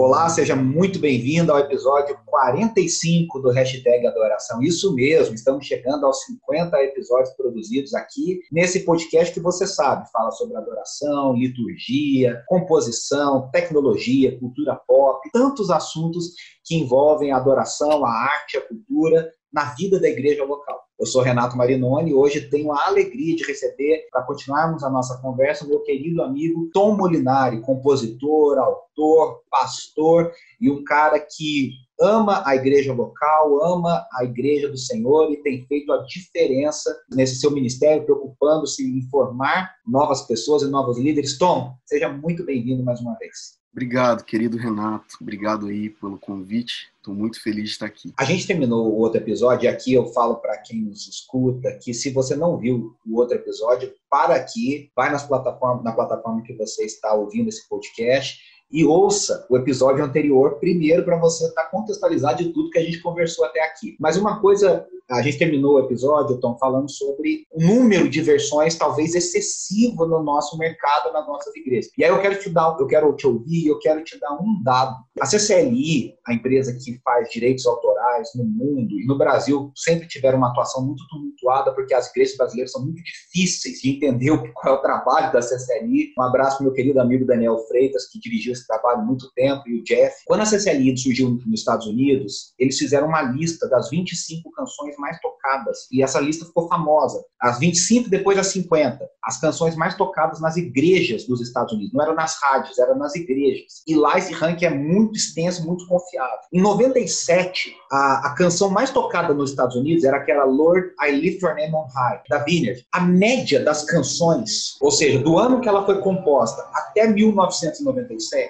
Olá, seja muito bem-vindo ao episódio 45 do Hashtag Adoração. Isso mesmo, estamos chegando aos 50 episódios produzidos aqui nesse podcast que você sabe, fala sobre adoração, liturgia, composição, tecnologia, cultura pop, tantos assuntos que envolvem a adoração, a arte, a cultura na vida da igreja local. Eu sou Renato Marinoni e hoje tenho a alegria de receber, para continuarmos a nossa conversa, meu querido amigo Tom Molinari, compositor, autor, pastor e um cara que ama a igreja local, ama a igreja do Senhor e tem feito a diferença nesse seu ministério, preocupando-se em formar novas pessoas e novos líderes. Tom, seja muito bem-vindo mais uma vez. Obrigado, querido Renato. Obrigado aí pelo convite. Estou muito feliz de estar aqui. A gente terminou o outro episódio e aqui eu falo para quem nos escuta que se você não viu o outro episódio, para aqui, vai nas plataformas, na plataforma que você está ouvindo esse podcast e ouça o episódio anterior primeiro para você estar tá contextualizado de tudo que a gente conversou até aqui. Mas uma coisa a gente terminou o episódio, Tom, falando sobre o número de versões talvez excessivo no nosso mercado, nas nossas igrejas. E aí eu quero te dar, eu quero te ouvir, eu quero te dar um dado. A CCLI, a empresa que faz direitos autorais no mundo e no Brasil, sempre tiveram uma atuação muito tumultuada, porque as igrejas brasileiras são muito difíceis de entender qual é o trabalho da CCLI. Um abraço para meu querido amigo Daniel Freitas, que dirigiu esse trabalho muito tempo, e o Jeff. Quando a CCLI surgiu nos Estados Unidos, eles fizeram uma lista das 25 canções mais tocadas. E essa lista ficou famosa. As 25, depois as 50. As canções mais tocadas nas igrejas dos Estados Unidos. Não eram nas rádios, eram nas igrejas. E lá esse ranking é muito extenso, muito confiável. Em 97, a, a canção mais tocada nos Estados Unidos era aquela Lord, I Lift Your Name on High, da Vineyard. A média das canções, ou seja, do ano que ela foi composta até 1997,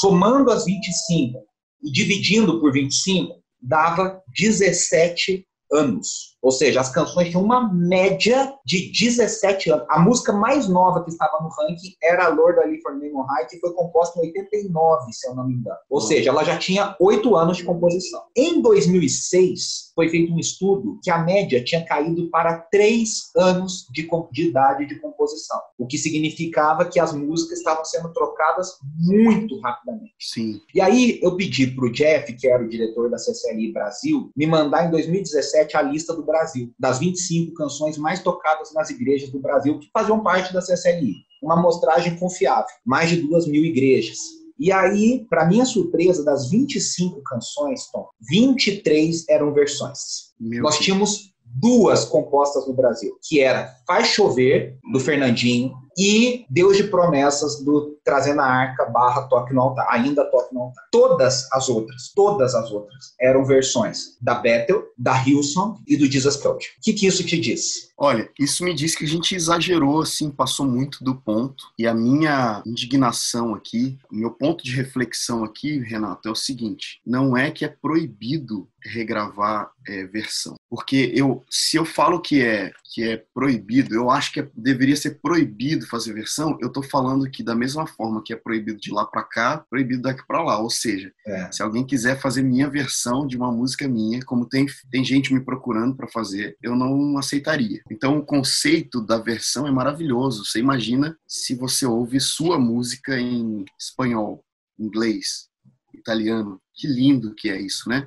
somando as 25 e dividindo por 25, dava 17 anos. Ou seja, as canções tinham uma média de 17 anos. A música mais nova que estava no ranking era a Lord Ali for Name High, que foi composta em 89, se eu não me engano. Ou seja, ela já tinha 8 anos de composição. Em 2006, foi feito um estudo que a média tinha caído para 3 anos de, de idade de composição. O que significava que as músicas estavam sendo trocadas muito rapidamente. Sim. E aí eu pedi para o Jeff, que era o diretor da CCLI Brasil, me mandar em 2017 a lista do Brasil, das 25 canções mais tocadas nas igrejas do Brasil que faziam parte da CCLI. Uma amostragem confiável, mais de duas mil igrejas. E aí, para minha surpresa, das 25 canções, Tom, 23 eram versões. Meu Nós tínhamos duas compostas no Brasil, que era Faz Chover, do Fernandinho, e Deus de Promessas do Trazendo a Arca barra Toque no Altar, ainda Toque no Altar. Todas as outras, todas as outras eram versões da Bethel, da Hilson e do Jesus Culture. O que, que isso te diz? Olha, isso me diz que a gente exagerou, assim, passou muito do ponto. E a minha indignação aqui, meu ponto de reflexão aqui, Renato, é o seguinte: não é que é proibido regravar é, versão. Porque eu, se eu falo que é que é proibido, eu acho que é, deveria ser proibido fazer versão. Eu estou falando que da mesma forma que é proibido de lá para cá, proibido daqui para lá. Ou seja, é. se alguém quiser fazer minha versão de uma música minha, como tem tem gente me procurando para fazer, eu não aceitaria. Então o conceito da versão é maravilhoso. Você imagina se você ouve sua música em espanhol, inglês, italiano. Que lindo que é isso, né?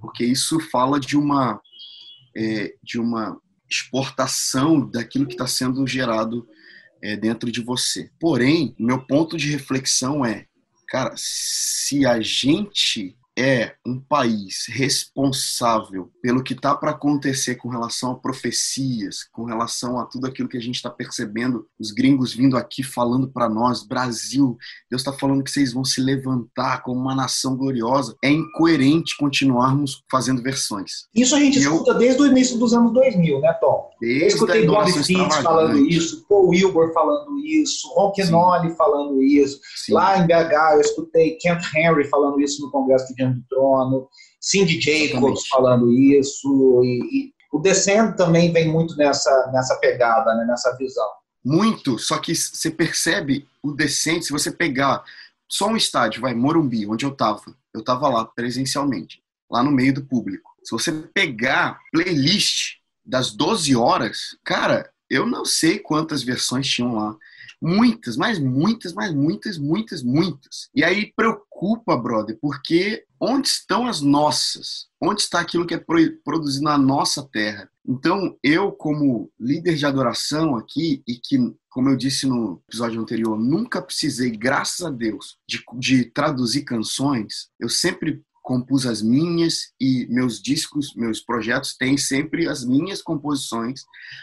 Porque isso fala de uma é, de uma exportação daquilo que está sendo gerado é, dentro de você. Porém, meu ponto de reflexão é, cara, se a gente é um país responsável pelo que está para acontecer com relação a profecias, com relação a tudo aquilo que a gente está percebendo, os gringos vindo aqui falando para nós, Brasil, Deus está falando que vocês vão se levantar como uma nação gloriosa, é incoerente continuarmos fazendo versões. Isso a gente e escuta eu... desde o início dos anos 2000, né, Tom? Desde eu escutei Bob Fitts falando isso, Paul Wilbur falando isso, Ron Kenoli falando isso, Sim. lá em BH eu escutei Kent Henry falando isso no Congresso de do Trono, Cindy Jacobs falando isso, e, e o Descendo também vem muito nessa, nessa pegada, né, nessa visão. muito, só que você percebe o decente, se você pegar só um estádio, vai, Morumbi, onde eu tava, eu tava lá presencialmente, lá no meio do público. Se você pegar playlist das 12 horas, cara, eu não sei quantas versões tinham lá. Muitas, mas muitas, mas muitas, muitas, muitas. E aí preocupa, brother, porque onde estão as nossas? Onde está aquilo que é produzido na nossa terra? Então, eu, como líder de adoração aqui, e que, como eu disse no episódio anterior, nunca precisei, graças a Deus, de, de traduzir canções, eu sempre compus as minhas e meus discos, meus projetos têm sempre as minhas composições.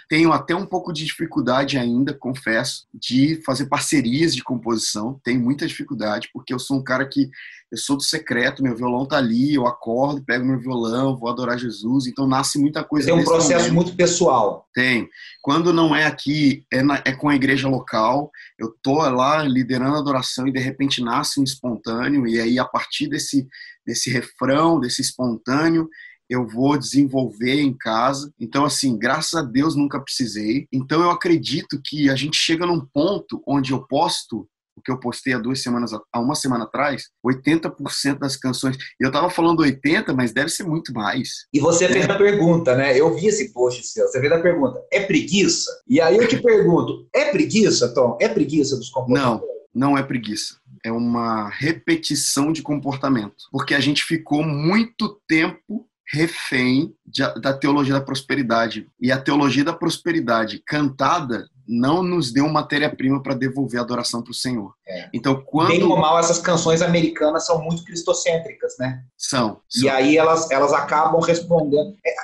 Tenho até um pouco de dificuldade ainda, confesso, de fazer parcerias de composição. Tenho muita dificuldade porque eu sou um cara que eu sou do secreto, meu violão tá ali, eu acordo, pego meu violão, vou adorar Jesus, então nasce muita coisa. Tem um processo momento. muito pessoal. Tem. Quando não é aqui, é, na, é com a igreja local, eu tô lá liderando a adoração e de repente nasce um espontâneo, e aí a partir desse, desse refrão, desse espontâneo, eu vou desenvolver em casa. Então, assim, graças a Deus nunca precisei. Então, eu acredito que a gente chega num ponto onde eu posto o que eu postei há duas semanas, há uma semana atrás, 80% das canções. E eu tava falando 80, mas deve ser muito mais. E você fez a pergunta, né? Eu vi esse post seu. Você fez a pergunta: é preguiça? E aí eu te pergunto: é preguiça, Tom? É preguiça dos comportamentos? Não, não é preguiça. É uma repetição de comportamento. Porque a gente ficou muito tempo refém da teologia da prosperidade. E a teologia da prosperidade cantada não nos deu matéria-prima para devolver a adoração para o Senhor. É. Então, quando. Bem ou mal, essas canções americanas são muito cristocêntricas, né? São. E aí elas, elas acabam respondendo. É,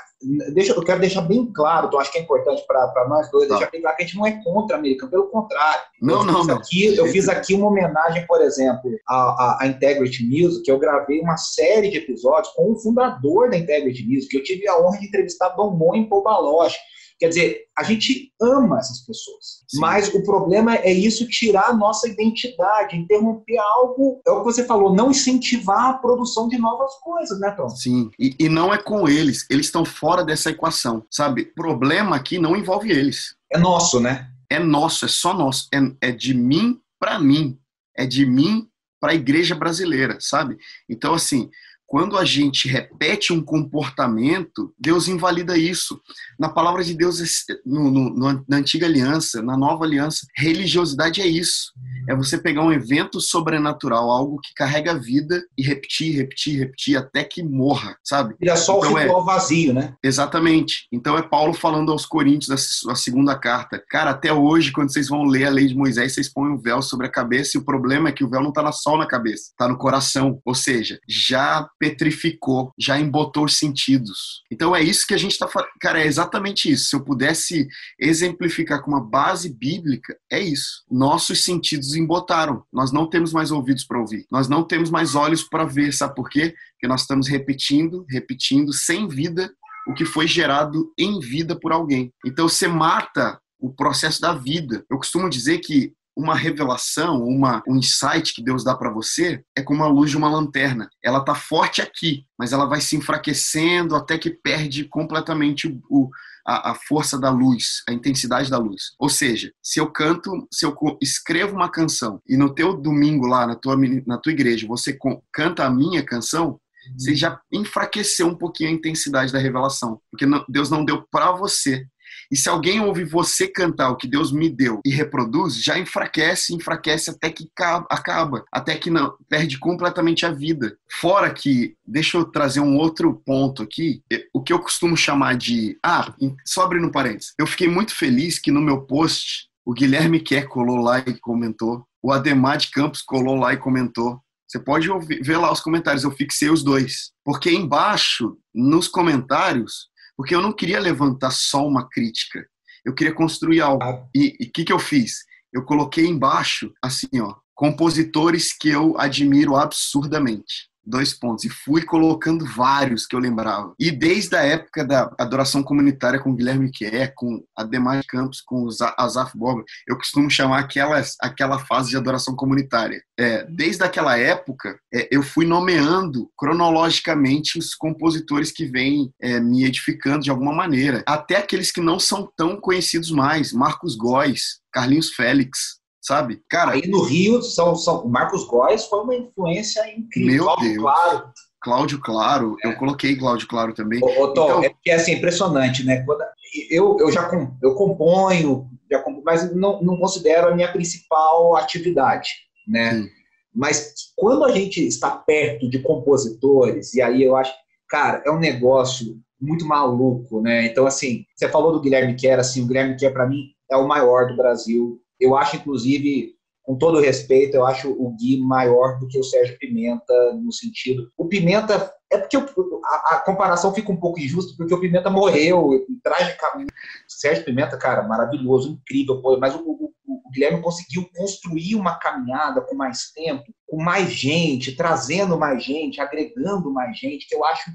deixa, eu quero deixar bem claro, então acho que é importante para nós dois, tá. deixar bem claro que a gente não é contra americano, pelo contrário. Não, eu não, não. Aqui, eu fiz aqui uma homenagem, por exemplo, à, à, Integrity Music, que eu gravei uma série de episódios com o fundador da Integrity Music, eu tive a honra de entrevistar Dom Mon em Pobaloche. Quer dizer, a gente ama essas pessoas, Sim. mas o problema é isso tirar a nossa identidade, interromper algo, é o que você falou, não incentivar a produção de novas coisas, né, Tom? Sim, e, e não é com eles, eles estão fora dessa equação, sabe? O problema aqui não envolve eles. É nosso, né? É nosso, é só nosso, é, é de mim para mim, é de mim para a igreja brasileira, sabe? Então, assim, quando a gente repete um comportamento, Deus invalida isso. Na palavra de Deus, no, no, na antiga aliança, na nova aliança, religiosidade é isso. É você pegar um evento sobrenatural, algo que carrega a vida e repetir, repetir, repetir até que morra, sabe? E é só então, o ritual é, vazio, né? Exatamente. Então é Paulo falando aos Coríntios, a segunda carta. Cara, até hoje, quando vocês vão ler a lei de Moisés, vocês põem o véu sobre a cabeça e o problema é que o véu não está na sol na cabeça, está no coração. Ou seja, já petrificou, já embotou os sentidos. Então é isso que a gente está falando. Cara, é exatamente isso. Se eu pudesse exemplificar com uma base bíblica, é isso. Nossos sentidos embotaram. Nós não temos mais ouvidos para ouvir. Nós não temos mais olhos para ver. Sabe por quê? Porque nós estamos repetindo, repetindo, sem vida, o que foi gerado em vida por alguém. Então você mata o processo da vida. Eu costumo dizer que uma revelação, uma, um insight que Deus dá para você é como a luz de uma lanterna. Ela tá forte aqui, mas ela vai se enfraquecendo até que perde completamente o, a, a, força da luz, a intensidade da luz. Ou seja, se eu canto, se eu escrevo uma canção e no teu domingo lá na tua, na tua igreja você canta a minha canção, você já enfraqueceu um pouquinho a intensidade da revelação, porque Deus não deu para você, e se alguém ouve você cantar o que Deus me deu e reproduz, já enfraquece, enfraquece até que acaba, até que não perde completamente a vida. Fora que, deixa eu trazer um outro ponto aqui, o que eu costumo chamar de, ah, só abrindo um parênteses. Eu fiquei muito feliz que no meu post o Guilherme Kerr colou lá e comentou, o Ademar de Campos colou lá e comentou. Você pode ouvir, ver lá os comentários, eu fixei os dois. Porque embaixo, nos comentários, porque eu não queria levantar só uma crítica, eu queria construir algo. Ah. E o que, que eu fiz? Eu coloquei embaixo, assim, ó, compositores que eu admiro absurdamente dois pontos. E fui colocando vários que eu lembrava. E desde a época da adoração comunitária com Guilherme Kerr, com Ademar Campos, com Azaf Borba, eu costumo chamar aquela, aquela fase de adoração comunitária. É, desde aquela época, é, eu fui nomeando cronologicamente os compositores que vêm é, me edificando de alguma maneira. Até aqueles que não são tão conhecidos mais. Marcos Góes, Carlinhos Félix, sabe? Cara, aí no Rio, são, são, Marcos Góes foi uma influência incrível. Meu Cláudio Deus. Claro. Cláudio Claro, é. eu coloquei Cláudio Claro também. Ô, ô Tom, então... é porque é assim, impressionante, né? Quando, eu, eu já eu componho, já mas não, não considero a minha principal atividade, né? Sim. Mas quando a gente está perto de compositores, e aí eu acho, cara, é um negócio muito maluco, né? Então, assim, você falou do Guilherme Kerr, assim, o Guilherme Kerr, para mim, é o maior do Brasil. Eu acho, inclusive, com todo respeito, eu acho o Gui maior do que o Sérgio Pimenta, no sentido. O Pimenta. É porque a, a comparação fica um pouco injusta, porque o Pimenta morreu tragicamente. Sérgio Pimenta, cara, maravilhoso, incrível, mas o, o, o Guilherme conseguiu construir uma caminhada com mais tempo, com mais gente, trazendo mais gente, agregando mais gente, que eu acho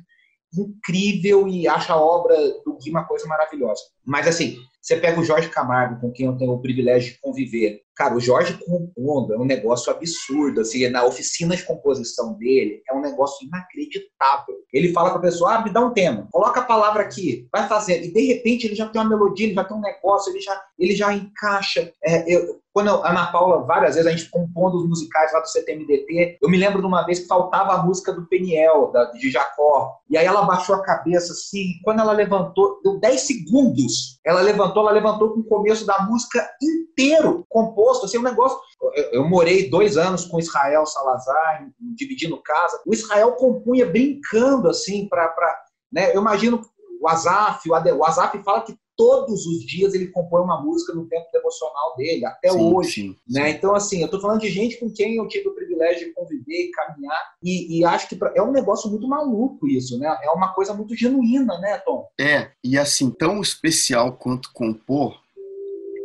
incrível e acho a obra do Gui uma coisa maravilhosa. Mas assim, você pega o Jorge Camargo, com quem eu tenho o privilégio de conviver. Cara, o Jorge compondo é um negócio absurdo. Assim, na oficina de composição dele é um negócio inacreditável. Ele fala para a pessoa: ah, me dá um tema, coloca a palavra aqui, vai fazendo. E de repente ele já tem uma melodia, ele já tem um negócio, ele já, ele já encaixa. É, eu, quando a Ana Paula, várias vezes, a gente compondo os musicais lá do CTMDT, eu me lembro de uma vez que faltava a música do Peniel, da, de Jacó. E aí ela baixou a cabeça assim, quando ela levantou, deu 10 segundos. Ela levantou, ela levantou com o começo da música inteiro, composto, assim, um negócio. Eu, eu morei dois anos com Israel Salazar, dividindo casa. O Israel compunha brincando, assim, para. Né? Eu imagino o Azaf, o, Ade, o Azaf fala que todos os dias ele compõe uma música no tempo devocional dele, até sim, hoje. Sim, né? Sim. Então, assim, eu estou falando de gente com quem eu tive o privilégio de conviver caminhar, e, e acho que pra, é um negócio muito maluco isso, né? É uma coisa muito genuína, né, Tom? É, e assim, tão especial quanto compor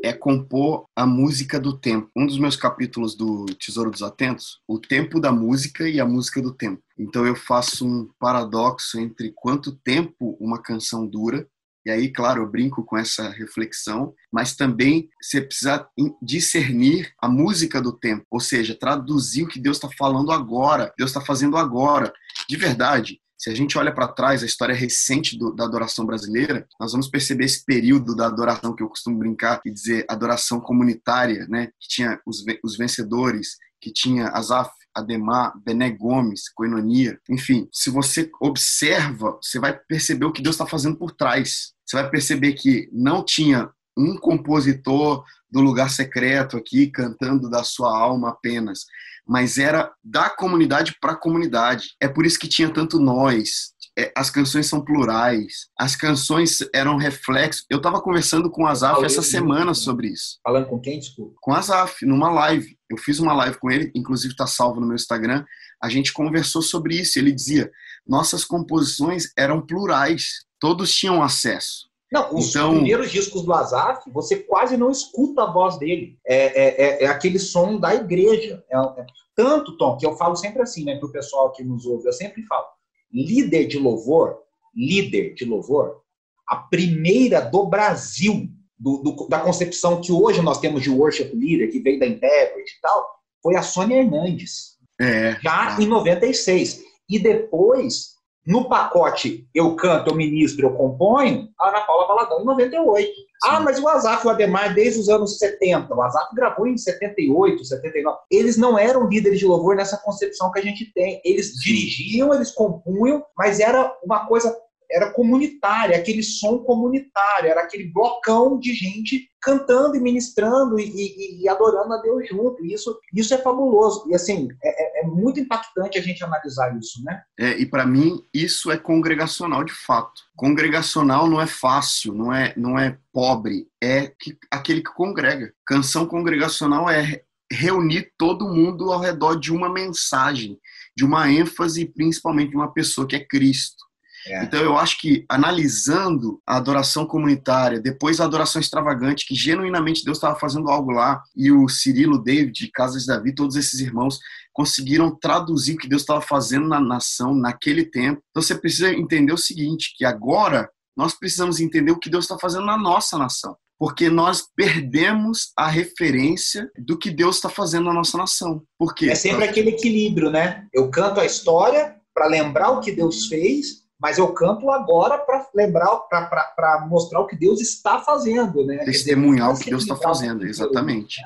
é compor a música do tempo. Um dos meus capítulos do Tesouro dos Atentos, o tempo da música e a música do tempo. Então eu faço um paradoxo entre quanto tempo uma canção dura e aí, claro, eu brinco com essa reflexão, mas também você precisa discernir a música do tempo, ou seja, traduzir o que Deus está falando agora, Deus está fazendo agora. De verdade, se a gente olha para trás, a história recente do, da adoração brasileira, nós vamos perceber esse período da adoração que eu costumo brincar e dizer adoração comunitária, né? Que tinha os, os vencedores, que tinha Asaf, Ademar, Bené Gomes, Coinonia, enfim, se você observa, você vai perceber o que Deus está fazendo por trás. Você vai perceber que não tinha um compositor do lugar secreto aqui cantando da sua alma apenas, mas era da comunidade para a comunidade. É por isso que tinha tanto nós, as canções são plurais, as canções eram reflexo. Eu estava conversando com o Azaf essa semana sobre isso. Falando com quem, desculpa? Com o Azaf, numa live. Eu fiz uma live com ele, inclusive está salvo no meu Instagram. A gente conversou sobre isso. Ele dizia: nossas composições eram plurais, todos tinham acesso. Não, os então... primeiros discos do Azaf, você quase não escuta a voz dele. É, é, é, é aquele som da igreja. É, é, tanto, Tom, que eu falo sempre assim, né, para o pessoal que nos ouve, eu sempre falo líder de louvor, líder de louvor, a primeira do Brasil, do, do, da concepção que hoje nós temos de worship leader, que veio da Endeavor e tal, foi a Sônia Hernandes. É, já é. em 96. E depois, no pacote Eu Canto, Eu Ministro, Eu Componho, a Ana Paula Valadão em 98. Sim. Ah, mas o Azaf e o Ademar desde os anos 70. O Azaf gravou em 78, 79. Eles não eram líderes de louvor nessa concepção que a gente tem. Eles dirigiam, eles compunham, mas era uma coisa era comunitária, aquele som comunitário, era aquele blocão de gente cantando e ministrando e, e, e adorando a Deus junto. isso, isso é fabuloso. E assim, é, é, é muito impactante a gente analisar isso, né? É, e para mim, isso é congregacional de fato. Congregacional não é fácil, não é, não é pobre, é que, aquele que congrega. Canção congregacional é reunir todo mundo ao redor de uma mensagem, de uma ênfase, principalmente de uma pessoa que é Cristo. É. Então eu acho que analisando a adoração comunitária, depois a adoração extravagante, que genuinamente Deus estava fazendo algo lá, e o Cirilo, David, Casas de Davi, todos esses irmãos conseguiram traduzir o que Deus estava fazendo na nação naquele tempo. Então você precisa entender o seguinte, que agora nós precisamos entender o que Deus está fazendo na nossa nação porque nós perdemos a referência do que Deus está fazendo na nossa nação. Por quê? É sempre aquele equilíbrio, né? Eu canto a história para lembrar o que Deus fez, mas eu canto agora para lembrar, para mostrar o que Deus está fazendo, né? Testemunhar o que Deus está fazendo, exatamente.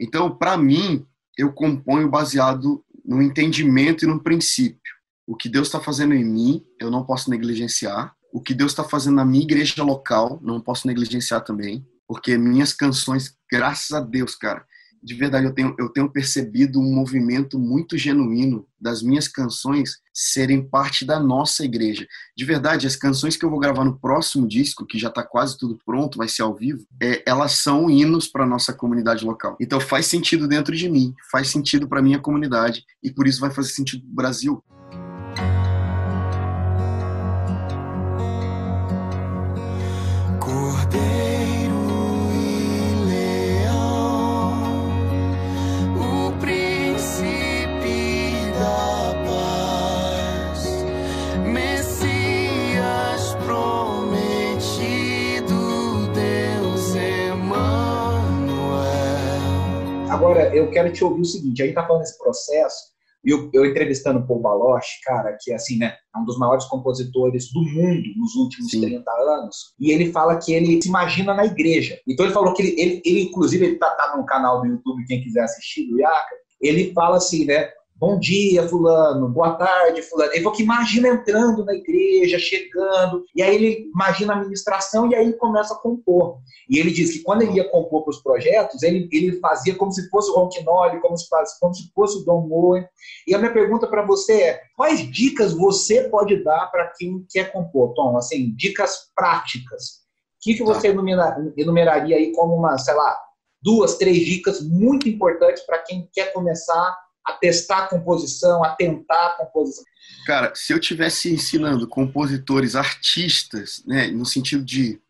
Então, para mim, eu componho baseado no entendimento e no princípio. O que Deus está fazendo em mim, eu não posso negligenciar. O que Deus está fazendo na minha igreja local, não posso negligenciar também. Porque minhas canções, graças a Deus, cara, de verdade eu tenho, eu tenho percebido um movimento muito genuíno das minhas canções serem parte da nossa igreja. De verdade, as canções que eu vou gravar no próximo disco, que já está quase tudo pronto, vai ser ao vivo, é, elas são hinos para nossa comunidade local. Então faz sentido dentro de mim, faz sentido para minha comunidade e por isso vai fazer sentido pro Brasil. Agora, eu quero te ouvir o seguinte: a gente tá falando desse processo, e eu, eu, entrevistando o Paul Baloche, cara, que assim, né, é um dos maiores compositores do mundo nos últimos Sim. 30 anos, e ele fala que ele se imagina na igreja. Então ele falou que ele, ele, ele inclusive, ele tá, tá no canal do YouTube, quem quiser assistir, do Yaka, ele fala assim, né, Bom dia, fulano. Boa tarde, fulano. Ele falou que imagina entrando na igreja, chegando, e aí ele imagina a ministração e aí ele começa a compor. E ele diz que quando ele ia compor para os projetos, ele, ele fazia como se fosse o Ronquinoli, como se, como se fosse o Don Moen. E a minha pergunta para você é, quais dicas você pode dar para quem quer compor, Tom? Assim, dicas práticas. O que, que você tá. enumeraria aí como uma, sei lá, duas, três dicas muito importantes para quem quer começar a testar a composição, a tentar a composição. Cara, se eu tivesse ensinando compositores, artistas, né, no sentido de,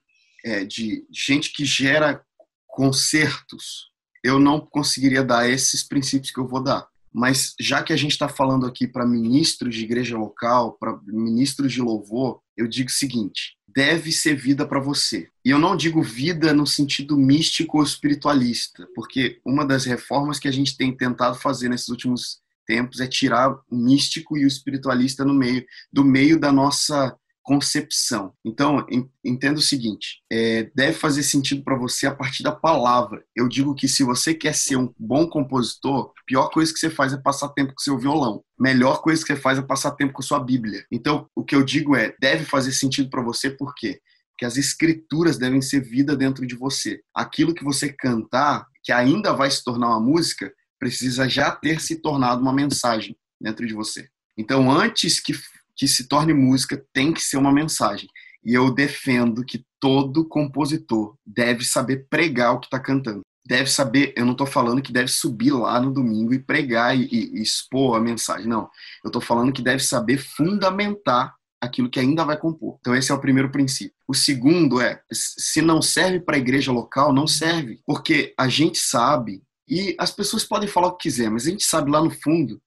é, de gente que gera concertos, eu não conseguiria dar esses princípios que eu vou dar. Mas já que a gente está falando aqui para ministros de igreja local, para ministros de louvor, eu digo o seguinte: deve ser vida para você. E eu não digo vida no sentido místico ou espiritualista, porque uma das reformas que a gente tem tentado fazer nesses últimos tempos é tirar o místico e o espiritualista no meio do meio da nossa concepção. Então, entenda o seguinte: é, deve fazer sentido para você a partir da palavra. Eu digo que se você quer ser um bom compositor, a pior coisa que você faz é passar tempo com seu violão. Melhor coisa que você faz é passar tempo com sua Bíblia. Então, o que eu digo é: deve fazer sentido para você, por quê? Porque as escrituras devem ser vida dentro de você. Aquilo que você cantar, que ainda vai se tornar uma música, precisa já ter se tornado uma mensagem dentro de você. Então, antes que que se torne música tem que ser uma mensagem. E eu defendo que todo compositor deve saber pregar o que está cantando. Deve saber, eu não estou falando que deve subir lá no domingo e pregar e, e expor a mensagem, não. Eu estou falando que deve saber fundamentar aquilo que ainda vai compor. Então esse é o primeiro princípio. O segundo é, se não serve para a igreja local, não serve, porque a gente sabe e as pessoas podem falar o que quiser, mas a gente sabe lá no fundo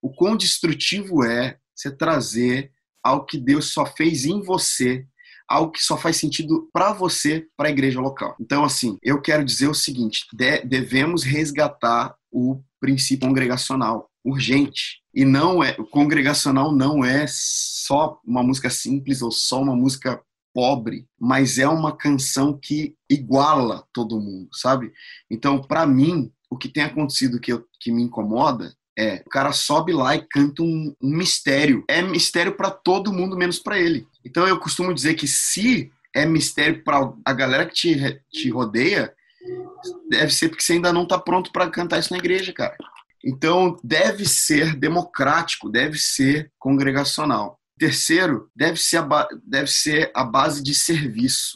o quão destrutivo é você trazer algo que Deus só fez em você, algo que só faz sentido para você, para a igreja local. Então, assim, eu quero dizer o seguinte: de, devemos resgatar o princípio congregacional urgente. E não é, o congregacional não é só uma música simples ou só uma música pobre, mas é uma canção que iguala todo mundo, sabe? Então, para mim, o que tem acontecido que, eu, que me incomoda é, o cara sobe lá e canta um, um mistério. É mistério para todo mundo, menos para ele. Então eu costumo dizer que se é mistério para a galera que te, te rodeia, deve ser porque você ainda não está pronto para cantar isso na igreja, cara. Então deve ser democrático, deve ser congregacional. Terceiro, deve ser a, deve ser a base de serviço.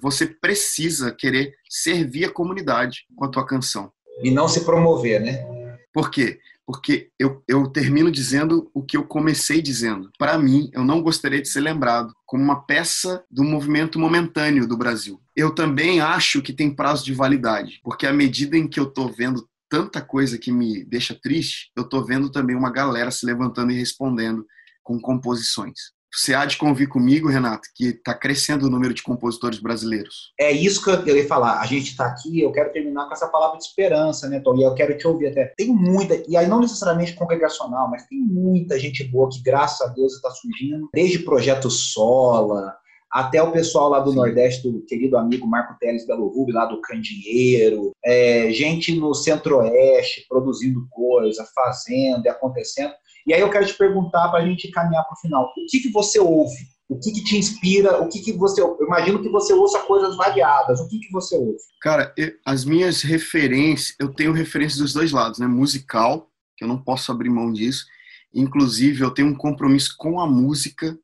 Você precisa querer servir a comunidade com a tua canção. E não se promover, né? Por quê? Porque eu, eu termino dizendo o que eu comecei dizendo. Para mim, eu não gostaria de ser lembrado como uma peça do movimento momentâneo do Brasil. Eu também acho que tem prazo de validade, porque à medida em que eu estou vendo tanta coisa que me deixa triste, eu estou vendo também uma galera se levantando e respondendo com composições. Você há de convir comigo, Renato, que está crescendo o número de compositores brasileiros. É isso que eu ia falar. A gente está aqui, eu quero terminar com essa palavra de esperança, né, Tom? E eu quero te ouvir até. Tem muita, e aí não necessariamente congregacional, mas tem muita gente boa que, graças a Deus, está surgindo. Desde Projeto Sola, até o pessoal lá do Sim. Nordeste, do querido amigo Marco Teles Belo Rubio, lá do Candinheiro, é, gente no Centro-Oeste produzindo coisa, fazendo e acontecendo. E aí eu quero te perguntar para a gente caminhar para o final. O que, que você ouve? O que, que te inspira? O que, que você. Eu imagino que você ouça coisas variadas. O que, que você ouve? Cara, as minhas referências, eu tenho referências dos dois lados, né? Musical, que eu não posso abrir mão disso. Inclusive, eu tenho um compromisso com a música.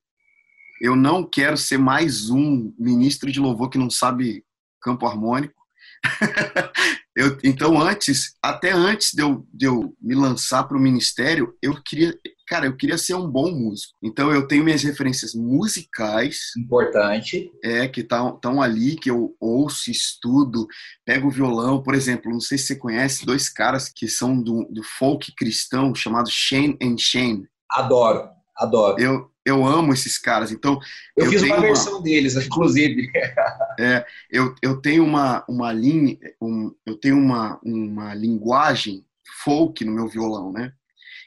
Eu não quero ser mais um ministro de louvor que não sabe campo harmônico. Eu, então, antes, até antes de eu, de eu me lançar para o ministério, eu queria, cara, eu queria ser um bom músico. Então, eu tenho minhas referências musicais. Importante. É, que estão ali, que eu ouço, estudo, pego o violão. Por exemplo, não sei se você conhece dois caras que são do, do folk cristão, chamado Shane and Shane. Adoro, adoro. Eu, eu amo esses caras. Então eu, eu fiz uma versão uma... deles, inclusive. é, eu, eu tenho uma uma linha, um, eu tenho uma uma linguagem folk no meu violão, né?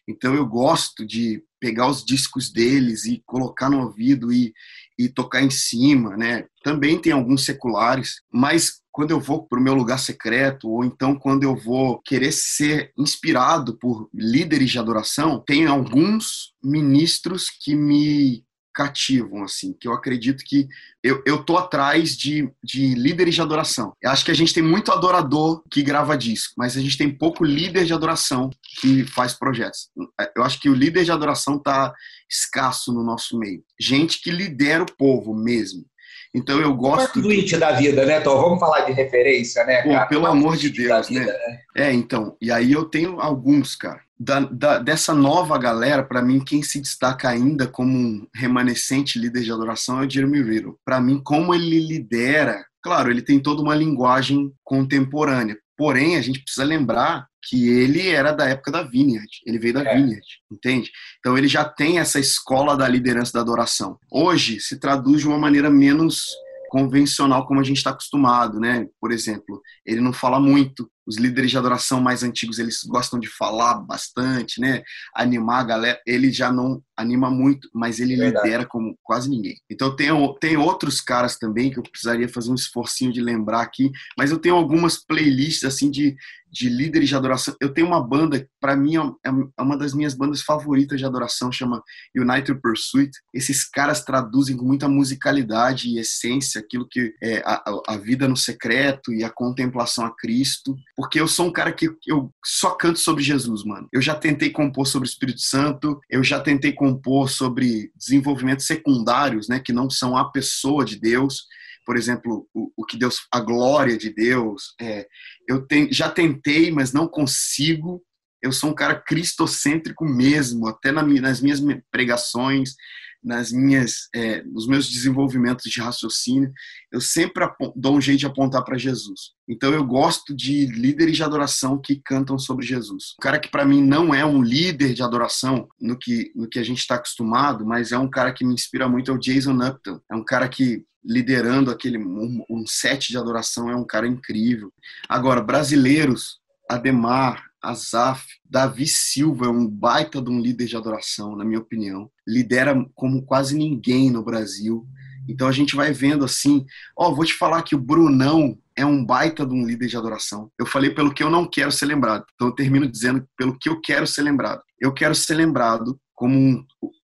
Então eu gosto de pegar os discos deles e colocar no ouvido e, e tocar em cima, né? Também tem alguns seculares, mas quando eu vou para o meu lugar secreto, ou então quando eu vou querer ser inspirado por líderes de adoração, tem alguns ministros que me cativam, assim, que eu acredito que eu, eu tô atrás de, de líderes de adoração. Eu acho que a gente tem muito adorador que grava disco, mas a gente tem pouco líder de adoração que faz projetos. Eu acho que o líder de adoração tá escasso no nosso meio. Gente que lidera o povo mesmo. Então eu gosto. do it da vida, né, Tom? Vamos falar de referência, né, cara? Pô, pelo amor de Deus, né? vida, né? É, então. E aí eu tenho alguns, cara. Da, da, dessa nova galera, para mim, quem se destaca ainda como um remanescente líder de adoração é o Jeremy Riddle. Para mim, como ele lidera, claro, ele tem toda uma linguagem contemporânea. Porém, a gente precisa lembrar que ele era da época da Vineyard, ele veio da é. Vineyard, entende? Então ele já tem essa escola da liderança da adoração. Hoje se traduz de uma maneira menos convencional como a gente está acostumado, né? Por exemplo, ele não fala muito. Os líderes de adoração mais antigos eles gostam de falar bastante, né? Animar a galera. Ele já não anima muito, mas ele é lidera como quase ninguém. Então tem tem outros caras também que eu precisaria fazer um esforcinho de lembrar aqui, mas eu tenho algumas playlists assim de de líderes de adoração. Eu tenho uma banda, para mim, é, é uma das minhas bandas favoritas de adoração, chama United Pursuit. Esses caras traduzem com muita musicalidade e essência aquilo que é a, a vida no secreto e a contemplação a Cristo. Porque eu sou um cara que eu só canto sobre Jesus, mano. Eu já tentei compor sobre o Espírito Santo, eu já tentei compor sobre desenvolvimentos secundários, né, que não são a pessoa de Deus por exemplo, o, o que Deus, a glória de Deus. É, eu já tentei, mas não consigo. Eu sou um cara cristocêntrico mesmo, até na, nas minhas pregações, nas minhas, é, nos meus desenvolvimentos de raciocínio, eu sempre dou um jeito de apontar para Jesus. Então eu gosto de líderes de adoração que cantam sobre Jesus. O cara que para mim não é um líder de adoração no que no que a gente está acostumado, mas é um cara que me inspira muito é o Jason Upton. É um cara que liderando aquele um, um set de adoração, é um cara incrível. Agora, brasileiros, Ademar, Azaf, Davi Silva é um baita de um líder de adoração, na minha opinião. Lidera como quase ninguém no Brasil. Então a gente vai vendo assim, ó, oh, vou te falar que o Brunão é um baita de um líder de adoração. Eu falei pelo que eu não quero ser lembrado. Então eu termino dizendo pelo que eu quero ser lembrado. Eu quero ser lembrado como um,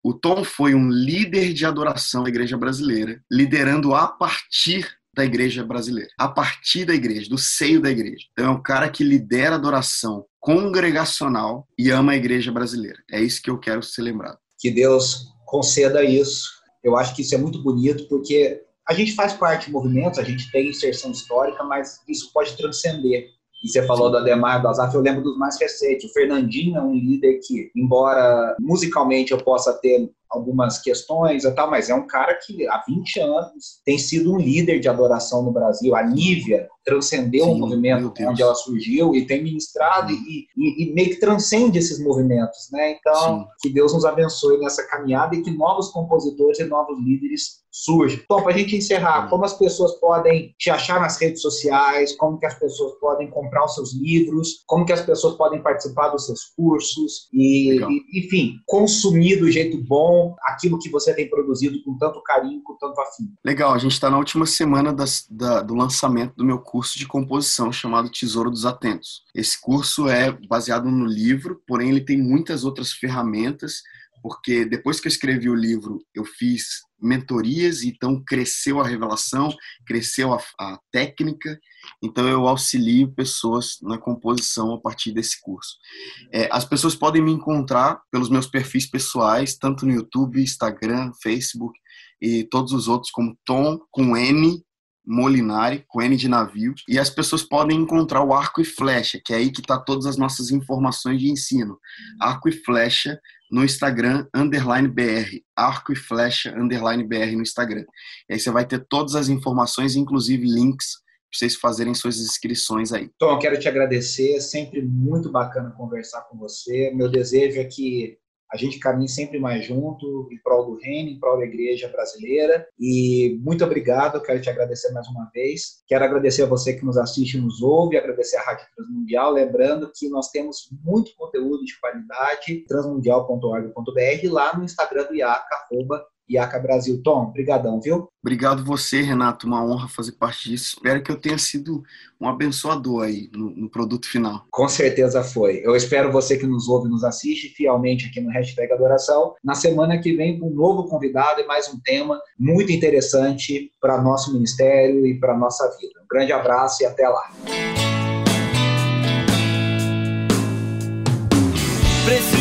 o Tom foi um líder de adoração da igreja brasileira, liderando a partir da igreja brasileira, a partir da igreja, do seio da igreja. Então é um cara que lidera adoração congregacional e ama a igreja brasileira. É isso que eu quero ser lembrado. Que Deus conceda isso. Eu acho que isso é muito bonito porque a gente faz parte de movimentos, a gente tem inserção histórica, mas isso pode transcender. E você falou do Ademar, do Azaf, eu lembro dos mais recentes. O Fernandinho é um líder que, embora musicalmente eu possa ter algumas questões e tal, mas é um cara que há 20 anos tem sido um líder de adoração no Brasil. A Nívia transcendeu Sim, o movimento onde ela surgiu e tem ministrado e, e, e, meio que transcende esses movimentos, né? Então, Sim. que Deus nos abençoe nessa caminhada e que novos compositores e novos líderes surjam. Então, para a gente encerrar, como as pessoas podem te achar nas redes sociais, como que as pessoas podem comprar os seus livros, como que as pessoas podem participar dos seus cursos e, e enfim, consumir do jeito bom aquilo que você tem produzido com tanto carinho, com tanto afim. Legal, a gente está na última semana das, da, do lançamento do meu curso de composição chamado Tesouro dos Atentos. Esse curso é baseado no livro, porém ele tem muitas outras ferramentas porque depois que eu escrevi o livro, eu fiz mentorias, então cresceu a revelação, cresceu a, a, técnica, então eu auxilio pessoas na composição a partir desse curso. É, as pessoas podem me encontrar pelos meus perfis pessoais, tanto no YouTube, Instagram, Facebook e todos os outros, como Tom com N Molinari, com N de navio, e as pessoas podem encontrar o arco e flecha, que é aí que está todas as nossas informações de ensino. Arco e flecha no Instagram, underline BR, arco e flecha, underline BR no Instagram. E aí você vai ter todas as informações, inclusive links para vocês fazerem suas inscrições aí. Tom, quero te agradecer, é sempre muito bacana conversar com você. Meu desejo é que a gente caminhe sempre mais junto em prol do reino, em prol da igreja brasileira. E muito obrigado, quero te agradecer mais uma vez. Quero agradecer a você que nos assiste nos ouve, agradecer a Rádio Transmundial, lembrando que nós temos muito conteúdo de qualidade, transmundial.org.br, lá no Instagram do IACA, arroba IACA Brasil. Tom, brigadão, viu? Obrigado você, Renato. Uma honra fazer parte disso. Espero que eu tenha sido um abençoador aí no, no, produto final. Com certeza foi. Eu espero você que nos ouve e nos assiste fielmente aqui no Hashtag Adoração. Na semana que vem, com um novo convidado e mais um tema muito interessante para nosso ministério e para nossa vida. Um grande abraço e até lá. Preciso